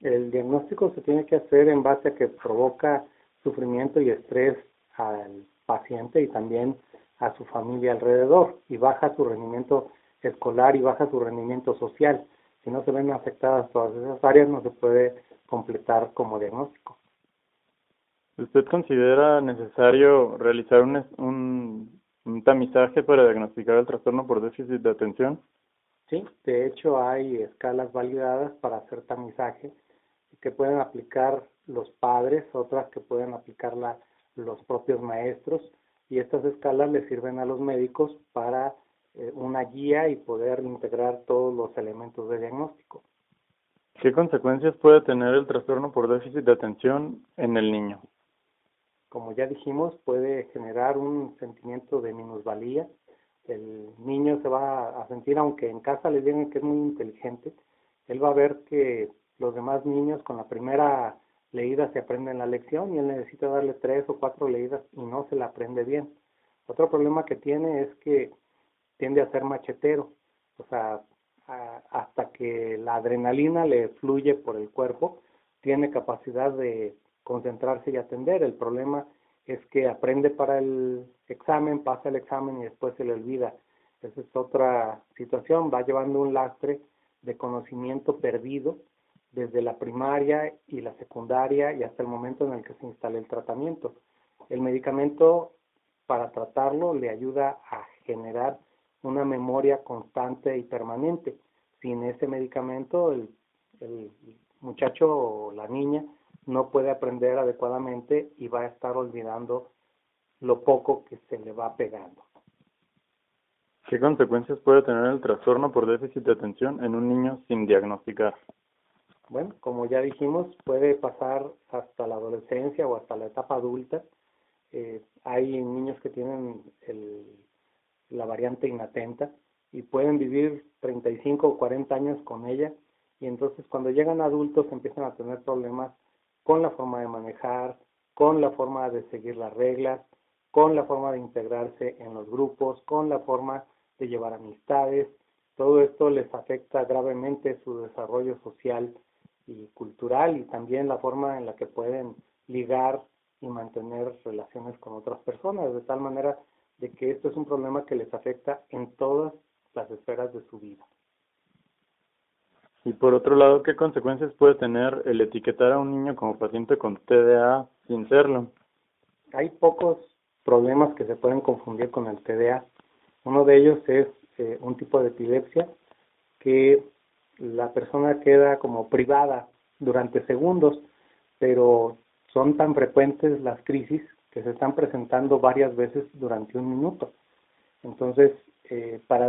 El diagnóstico se tiene que hacer en base a que provoca sufrimiento y estrés al paciente y también a su familia alrededor y baja su rendimiento escolar y baja su rendimiento social. Si no se ven afectadas todas esas áreas, no se puede completar como diagnóstico. ¿Usted considera necesario realizar un, un, un tamizaje para diagnosticar el trastorno por déficit de atención? Sí, de hecho hay escalas validadas para hacer tamizaje que pueden aplicar los padres, otras que pueden aplicar la, los propios maestros y estas escalas le sirven a los médicos para eh, una guía y poder integrar todos los elementos de diagnóstico. ¿Qué consecuencias puede tener el trastorno por déficit de atención en el niño? Como ya dijimos, puede generar un sentimiento de minusvalía. El niño se va a sentir, aunque en casa le digan que es muy inteligente, él va a ver que los demás niños con la primera leída se aprenden la lección y él necesita darle tres o cuatro leídas y no se la aprende bien. Otro problema que tiene es que tiende a ser machetero, o sea, hasta que la adrenalina le fluye por el cuerpo, tiene capacidad de concentrarse y atender. El problema es que aprende para el examen, pasa el examen y después se le olvida. Esa es otra situación, va llevando un lastre de conocimiento perdido desde la primaria y la secundaria y hasta el momento en el que se instale el tratamiento. El medicamento para tratarlo le ayuda a generar una memoria constante y permanente. Sin ese medicamento, el, el muchacho o la niña no puede aprender adecuadamente y va a estar olvidando lo poco que se le va pegando. ¿Qué consecuencias puede tener el trastorno por déficit de atención en un niño sin diagnosticar? Bueno, como ya dijimos, puede pasar hasta la adolescencia o hasta la etapa adulta. Eh, hay niños que tienen el, la variante inatenta y pueden vivir 35 o 40 años con ella y entonces cuando llegan adultos empiezan a tener problemas con la forma de manejar, con la forma de seguir las reglas, con la forma de integrarse en los grupos, con la forma de llevar amistades. Todo esto les afecta gravemente su desarrollo social y cultural y también la forma en la que pueden ligar y mantener relaciones con otras personas, de tal manera de que esto es un problema que les afecta en todas las esferas de su vida. Y por otro lado, ¿qué consecuencias puede tener el etiquetar a un niño como paciente con TDA sin serlo? Hay pocos problemas que se pueden confundir con el TDA. Uno de ellos es eh, un tipo de epilepsia que la persona queda como privada durante segundos, pero son tan frecuentes las crisis que se están presentando varias veces durante un minuto. Entonces, eh, para,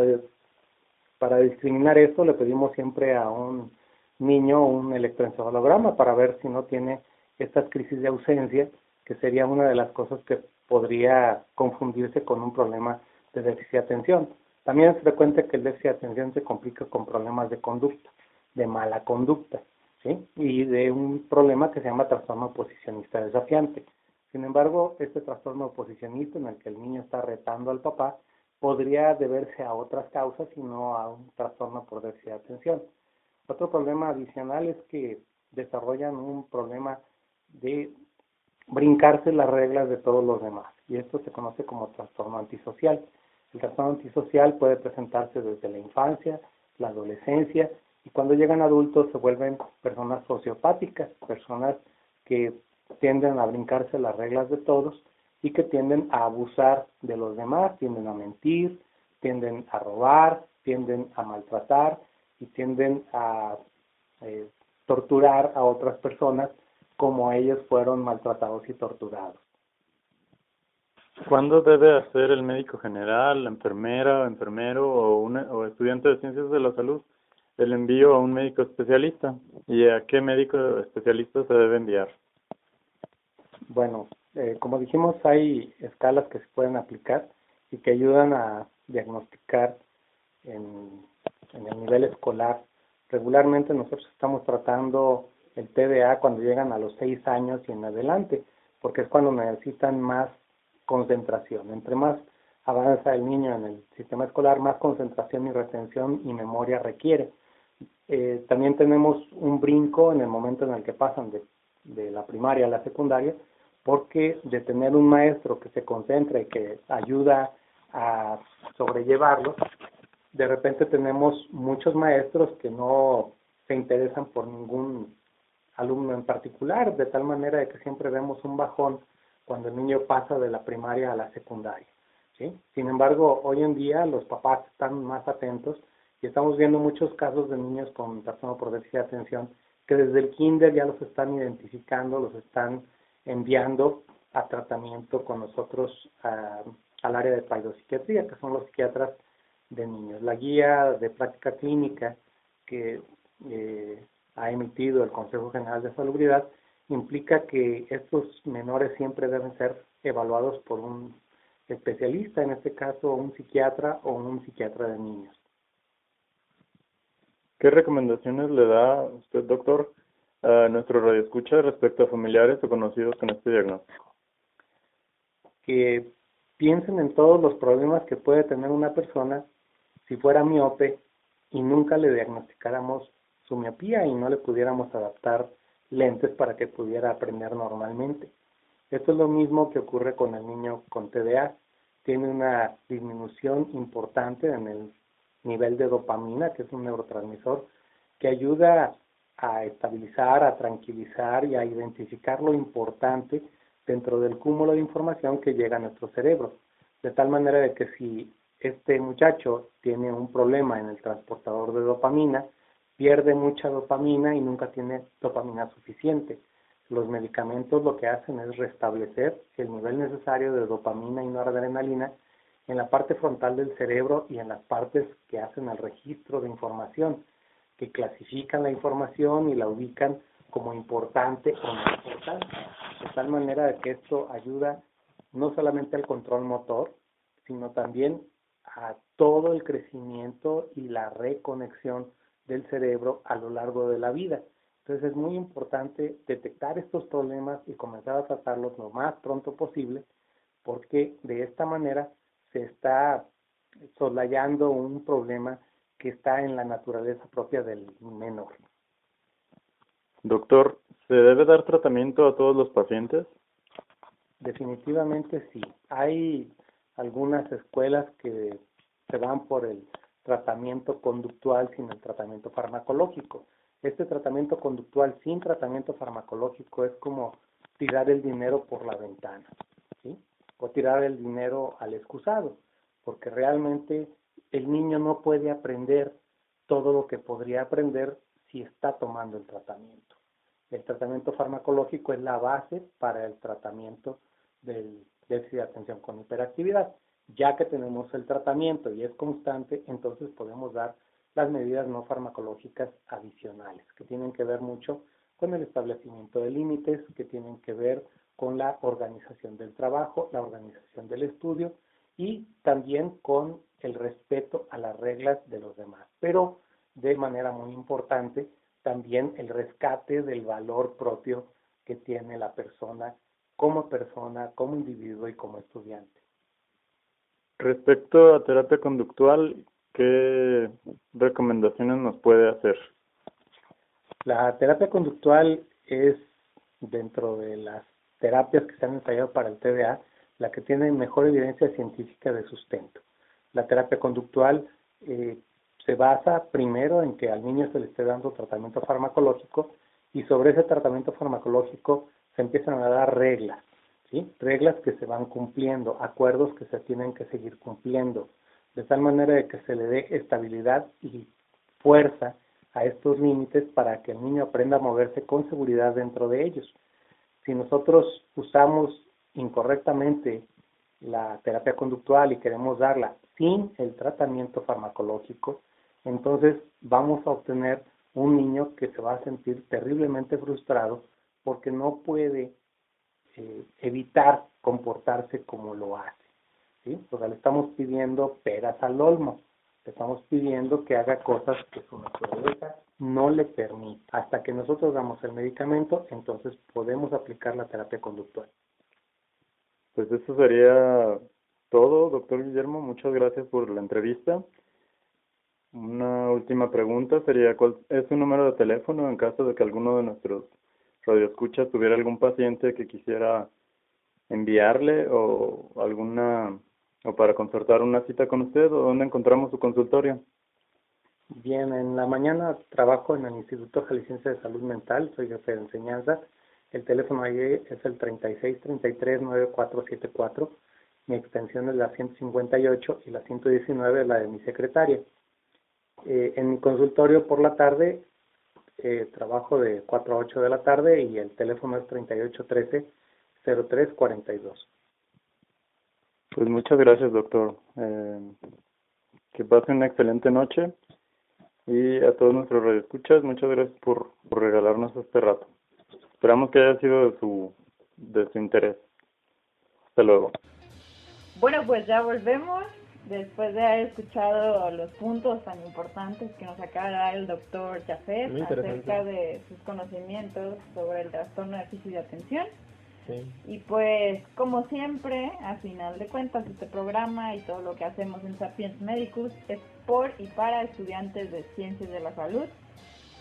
para discriminar esto, le pedimos siempre a un niño un electroencefalograma para ver si no tiene estas crisis de ausencia, que sería una de las cosas que podría confundirse con un problema de déficit de atención. También es frecuente que el déficit de atención se complique con problemas de conducta, de mala conducta, ¿sí? Y de un problema que se llama trastorno oposicionista desafiante. Sin embargo, este trastorno oposicionista en el que el niño está retando al papá podría deberse a otras causas y no a un trastorno por déficit de atención. Otro problema adicional es que desarrollan un problema de brincarse las reglas de todos los demás y esto se conoce como trastorno antisocial. El trastorno antisocial puede presentarse desde la infancia, la adolescencia y cuando llegan adultos se vuelven personas sociopáticas, personas que tienden a brincarse las reglas de todos y que tienden a abusar de los demás, tienden a mentir, tienden a robar, tienden a maltratar y tienden a eh, torturar a otras personas como ellos fueron maltratados y torturados. ¿Cuándo debe hacer el médico general, la enfermera, enfermero o, o estudiante de ciencias de la salud el envío a un médico especialista? ¿Y a qué médico especialista se debe enviar? Bueno, eh, como dijimos, hay escalas que se pueden aplicar y que ayudan a diagnosticar en, el nivel escolar. Regularmente nosotros estamos tratando el TDA cuando llegan a los seis años y en adelante, porque es cuando necesitan más concentración. Entre más avanza el niño en el sistema escolar, más concentración y retención y memoria requiere. Eh, también tenemos un brinco en el momento en el que pasan de la primaria a la secundaria, porque de tener un maestro que se concentra y que ayuda a sobrellevarlo, de repente tenemos muchos maestros que no se interesan por ningún alumno en particular, de tal manera de que siempre vemos un bajón cuando el niño pasa de la primaria a la secundaria. ¿sí? Sin embargo, hoy en día los papás están más atentos y estamos viendo muchos casos de niños con trastorno por déficit de atención que desde el kinder ya los están identificando, los están enviando a tratamiento con nosotros al área de paidopsiquiatría, que son los psiquiatras de niños. La guía de práctica clínica que eh, ha emitido el Consejo General de Salubridad implica que estos menores siempre deben ser evaluados por un especialista, en este caso un psiquiatra o un psiquiatra de niños. ¿Qué recomendaciones le da usted, doctor, a nuestro radioescucha respecto a familiares o conocidos con este diagnóstico? Que piensen en todos los problemas que puede tener una persona si fuera miope y nunca le diagnosticáramos su miopía y no le pudiéramos adaptar lentes para que pudiera aprender normalmente. Esto es lo mismo que ocurre con el niño con TDA. Tiene una disminución importante en el nivel de dopamina, que es un neurotransmisor, que ayuda a estabilizar, a tranquilizar y a identificar lo importante dentro del cúmulo de información que llega a nuestro cerebro. De tal manera de que si este muchacho tiene un problema en el transportador de dopamina, pierde mucha dopamina y nunca tiene dopamina suficiente. Los medicamentos lo que hacen es restablecer el nivel necesario de dopamina y noradrenalina en la parte frontal del cerebro y en las partes que hacen el registro de información, que clasifican la información y la ubican como importante o no importante, de tal manera que esto ayuda no solamente al control motor, sino también a todo el crecimiento y la reconexión del cerebro a lo largo de la vida. Entonces es muy importante detectar estos problemas y comenzar a tratarlos lo más pronto posible, porque de esta manera se está soslayando un problema que está en la naturaleza propia del menor. Doctor, ¿se debe dar tratamiento a todos los pacientes? Definitivamente sí. Hay algunas escuelas que se van por el tratamiento conductual sin el tratamiento farmacológico. Este tratamiento conductual sin tratamiento farmacológico es como tirar el dinero por la ventana, ¿sí? O tirar el dinero al excusado, porque realmente el niño no puede aprender todo lo que podría aprender si está tomando el tratamiento. El tratamiento farmacológico es la base para el tratamiento del déficit de atención con hiperactividad. Ya que tenemos el tratamiento y es constante, entonces podemos dar las medidas no farmacológicas adicionales, que tienen que ver mucho con el establecimiento de límites, que tienen que ver con la organización del trabajo, la organización del estudio y también con el respeto a las reglas de los demás. Pero de manera muy importante, también el rescate del valor propio que tiene la persona como persona, como individuo y como estudiante. Respecto a terapia conductual, ¿qué recomendaciones nos puede hacer? La terapia conductual es dentro de las terapias que se han ensayado para el TDA, la que tiene mejor evidencia científica de sustento. La terapia conductual eh, se basa primero en que al niño se le esté dando tratamiento farmacológico y sobre ese tratamiento farmacológico se empiezan a dar reglas reglas que se van cumpliendo, acuerdos que se tienen que seguir cumpliendo, de tal manera de que se le dé estabilidad y fuerza a estos límites para que el niño aprenda a moverse con seguridad dentro de ellos. Si nosotros usamos incorrectamente la terapia conductual y queremos darla sin el tratamiento farmacológico, entonces vamos a obtener un niño que se va a sentir terriblemente frustrado porque no puede eh, evitar comportarse como lo hace. O sea, le estamos pidiendo peras al olmo, le estamos pidiendo que haga cosas que su naturaleza no le permite. Hasta que nosotros damos el medicamento, entonces podemos aplicar la terapia conductual. Pues eso sería todo, doctor Guillermo. Muchas gracias por la entrevista. Una última pregunta sería, ¿cuál es su número de teléfono en caso de que alguno de nuestros Radio Escucha tuviera algún paciente que quisiera enviarle o alguna o para concertar una cita con usted o dónde encontramos su consultorio. Bien, en la mañana trabajo en el Instituto Jalisciense de Salud Mental, soy jefe de enseñanza. El teléfono ahí es el 3633-9474. Mi extensión es la 158 y la 119 la de mi secretaria. Eh, en mi consultorio por la tarde eh, trabajo de 4 a 8 de la tarde y el teléfono es 3813-0342. Pues muchas gracias, doctor. Eh, que pase una excelente noche y a todos nuestros radioescuchas, muchas gracias por, por regalarnos este rato. Esperamos que haya sido de su, de su interés. Hasta luego. Bueno, pues ya volvemos después de haber escuchado los puntos tan importantes que nos acaba de dar el doctor interesante. acerca de sus conocimientos sobre el trastorno de déficit de atención. Sí. Y pues, como siempre, a final de cuentas, este programa y todo lo que hacemos en Sapiens Medicus es por y para estudiantes de ciencias de la salud,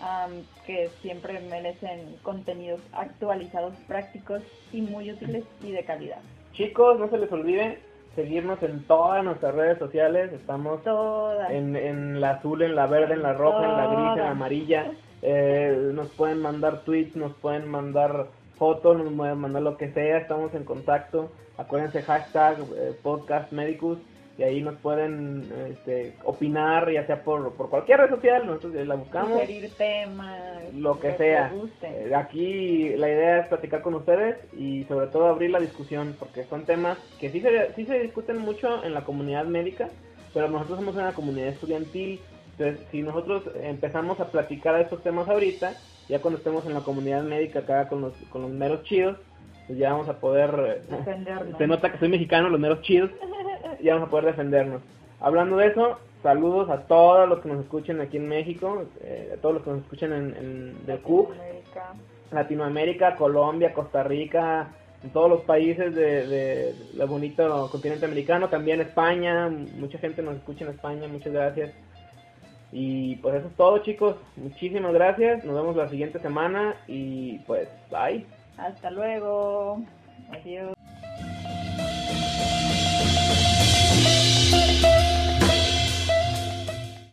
am, que siempre merecen contenidos actualizados, prácticos y muy útiles y de calidad. Chicos, no se les olvide seguirnos en todas nuestras redes sociales. Estamos Todas. en, en la azul, en la verde, en la roja, en la gris, en la Todas. amarilla. Eh, nos pueden mandar tweets, nos pueden mandar fotos, nos pueden mandar lo que sea. Estamos en contacto. Acuérdense, hashtag eh, podcast medicus. Y ahí nos pueden este, opinar, ya sea por, por cualquier red social. Nosotros la buscamos. Sugerir temas, Lo que sea. Eh, Aquí la idea es platicar con ustedes y sobre todo abrir la discusión porque son temas que sí se, sí se discuten mucho en la comunidad médica, pero nosotros somos una comunidad estudiantil. Entonces, si nosotros empezamos a platicar estos temas ahorita, ya cuando estemos en la comunidad médica acá con los, con los meros chidos, pues ya vamos a poder... eh, se nota que soy mexicano, los meros chidos, ya vamos a poder defendernos. Hablando de eso, saludos a todos los que nos escuchen aquí en México, eh, a todos los que nos escuchen en, en The Cook, Latinoamérica. Colombia, Costa Rica, en todos los países de, de, del bonito continente americano, también España, mucha gente nos escucha en España, muchas gracias. Y pues eso es todo chicos, muchísimas gracias, nos vemos la siguiente semana y pues bye. Hasta luego. Adiós.